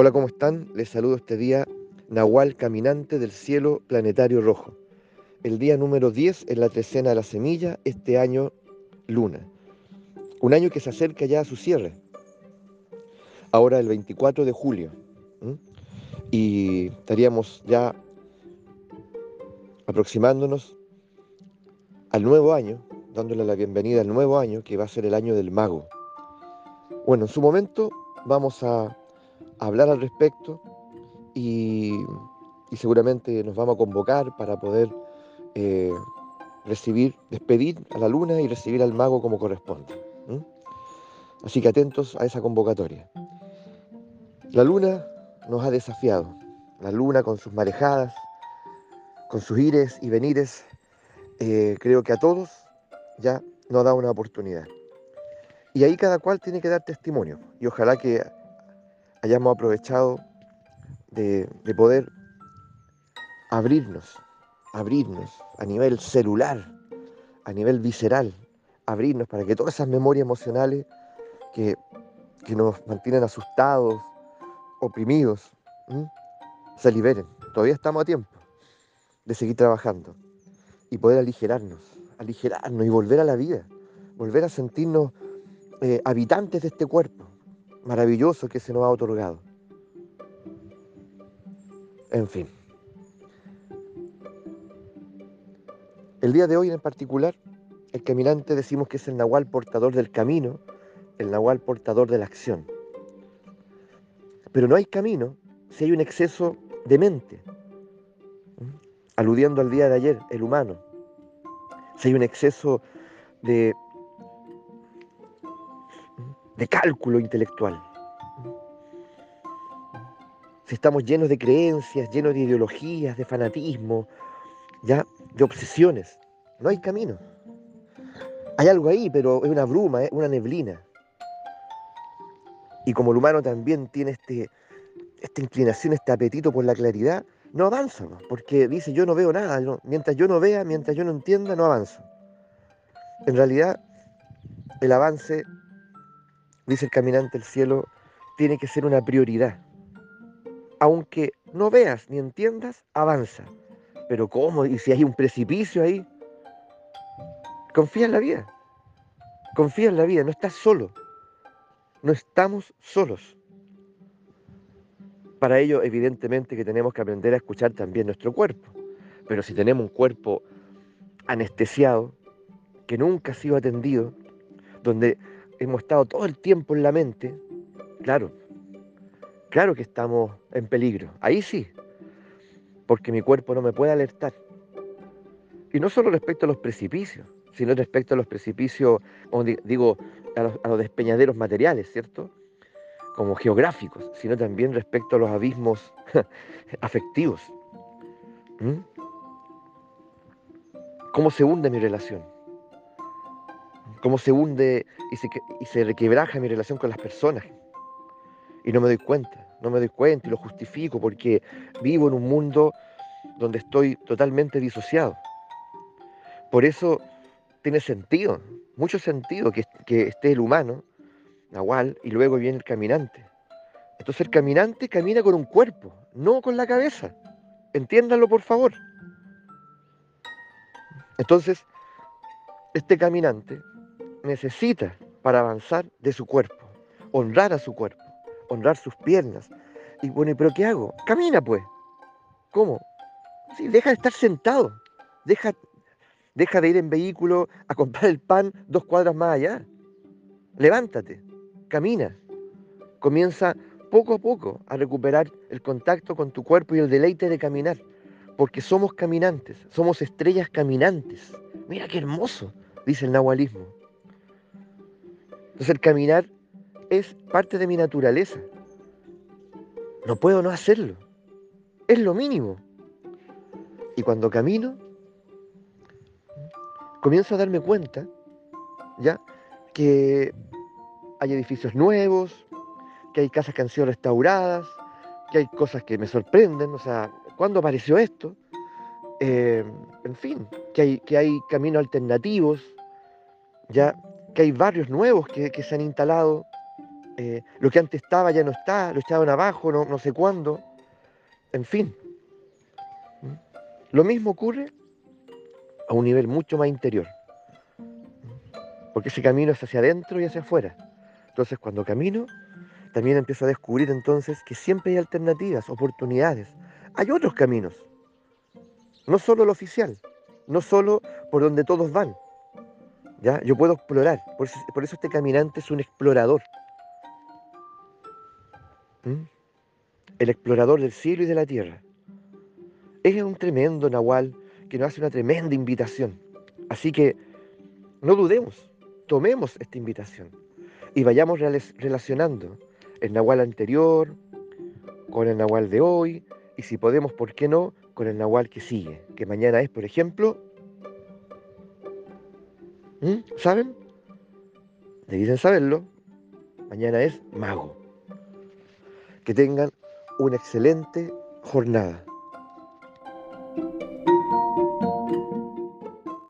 Hola, ¿cómo están? Les saludo este día Nahual Caminante del Cielo Planetario Rojo. El día número 10 en la trecena de la semilla, este año Luna. Un año que se acerca ya a su cierre. Ahora el 24 de julio. Y estaríamos ya aproximándonos al nuevo año, dándole la bienvenida al nuevo año, que va a ser el año del mago. Bueno, en su momento vamos a hablar al respecto y, seguramente nos vamos a convocar para poder eh, recibir, despedir a la luna y recibir al mago como corresponde. Así que atentos a esa convocatoria. La luna nos ha desafiado. La luna con sus marejadas, con sus ires y venires, eh, creo que a todos ya nos da una oportunidad. Y ahí cada cual tiene que dar testimonio. Y ojalá que hayamos aprovechado de, poder abrirnos, abrirnos a nivel celular, a nivel visceral, abrirnos para que todas esas memorias emocionales que, nos mantienen asustados, oprimidos, se liberen. Todavía estamos a tiempo de seguir trabajando y poder aligerarnos, aligerarnos y volver a la vida, volver a sentirnos eh, habitantes de este cuerpo, maravilloso que se nos ha otorgado. En fin. El día de hoy en particular, el caminante decimos que es el nahual portador del camino, el nahual portador de la acción. Pero no hay camino si hay un exceso de mente, aludiendo al día de ayer, el humano. Si hay un exceso de de cálculo intelectual. Si estamos llenos de creencias, llenos de ideologías, de fanatismo, ya, de obsesiones, no hay camino. Hay algo ahí, pero es una bruma, es una neblina. Y como el humano también tiene este, esta inclinación, este apetito por la claridad, no avanza, porque dice yo no veo nada, mientras yo no vea, mientras yo no entienda, no avanzo. En realidad, el avance dice el caminante del cielo, tiene que ser una prioridad. Aunque no veas ni entiendas, avanza. Pero ¿cómo? ¿Y si hay un precipicio ahí? Confía en la vida. Confía en la vida, no estás solo. No estamos solos. Para ello, evidentemente que tenemos que aprender a escuchar también nuestro cuerpo. Pero si tenemos un cuerpo anestesiado, que nunca ha sido atendido, donde hemos estado todo el tiempo en la mente, claro, claro que estamos en peligro. Ahí sí, porque mi cuerpo no me puede alertar. Y no solo respecto a los precipicios, sino respecto a los precipicios, como digo, a los, despeñaderos materiales, ¿cierto? Como geográficos, sino también respecto a los abismos afectivos. ¿Cómo se hunde mi relación? Cómo se hunde y se, y requebraja mi relación con las personas. Y no me doy cuenta, no me doy cuenta y lo justifico porque vivo en un mundo donde estoy totalmente disociado. Por eso tiene sentido, mucho sentido que, que esté el humano, Nahual, y luego viene el caminante. Entonces el caminante camina con un cuerpo, no con la cabeza. Entiéndanlo por favor. Entonces, este caminante necesita para avanzar de su cuerpo, honrar a su cuerpo, honrar sus piernas. Y bueno, ¿pero qué hago? Camina pues. ¿Cómo? Sí, deja de estar sentado, deja, deja de ir en vehículo a comprar el pan dos cuadras más allá. Levántate, camina, comienza poco a poco a recuperar el contacto con tu cuerpo y el deleite de caminar, porque somos caminantes, somos estrellas caminantes. Mira qué hermoso, dice el nahualismo. Entonces el caminar es parte de mi naturaleza. No puedo no hacerlo. Es lo mínimo. Y cuando camino, comienzo a darme cuenta, ¿ya? Que hay edificios nuevos, que hay casas que han sido restauradas, que hay cosas que me sorprenden, o sea, ¿cuándo apareció esto? Eh, en fin, que hay, que hay caminos alternativos, ya que hay barrios nuevos que, se han instalado eh, lo que antes estaba ya no está, lo echaban abajo, no, no sé cuándo, en fin. ¿Mm? Lo mismo ocurre a un nivel mucho más interior, ¿Mm? porque ese camino es hacia adentro y hacia afuera. Entonces cuando camino, también empiezo a descubrir entonces que siempre hay alternativas, oportunidades. Hay otros caminos, no solo el oficial, no solo por donde todos van. ¿Ya? Yo puedo explorar, por eso, por eso este caminante es un explorador. ¿Mm? El explorador del cielo y de la tierra. Es un tremendo Nahual que nos hace una tremenda invitación. Así que no dudemos, tomemos esta invitación y vayamos relacionando el Nahual anterior con el Nahual de hoy y si podemos, ¿por qué no?, con el Nahual que sigue, que mañana es, por ejemplo, ¿Mm? ¿saben? Deben saberlo, mañana es mago. Que tengan una excelente jornada.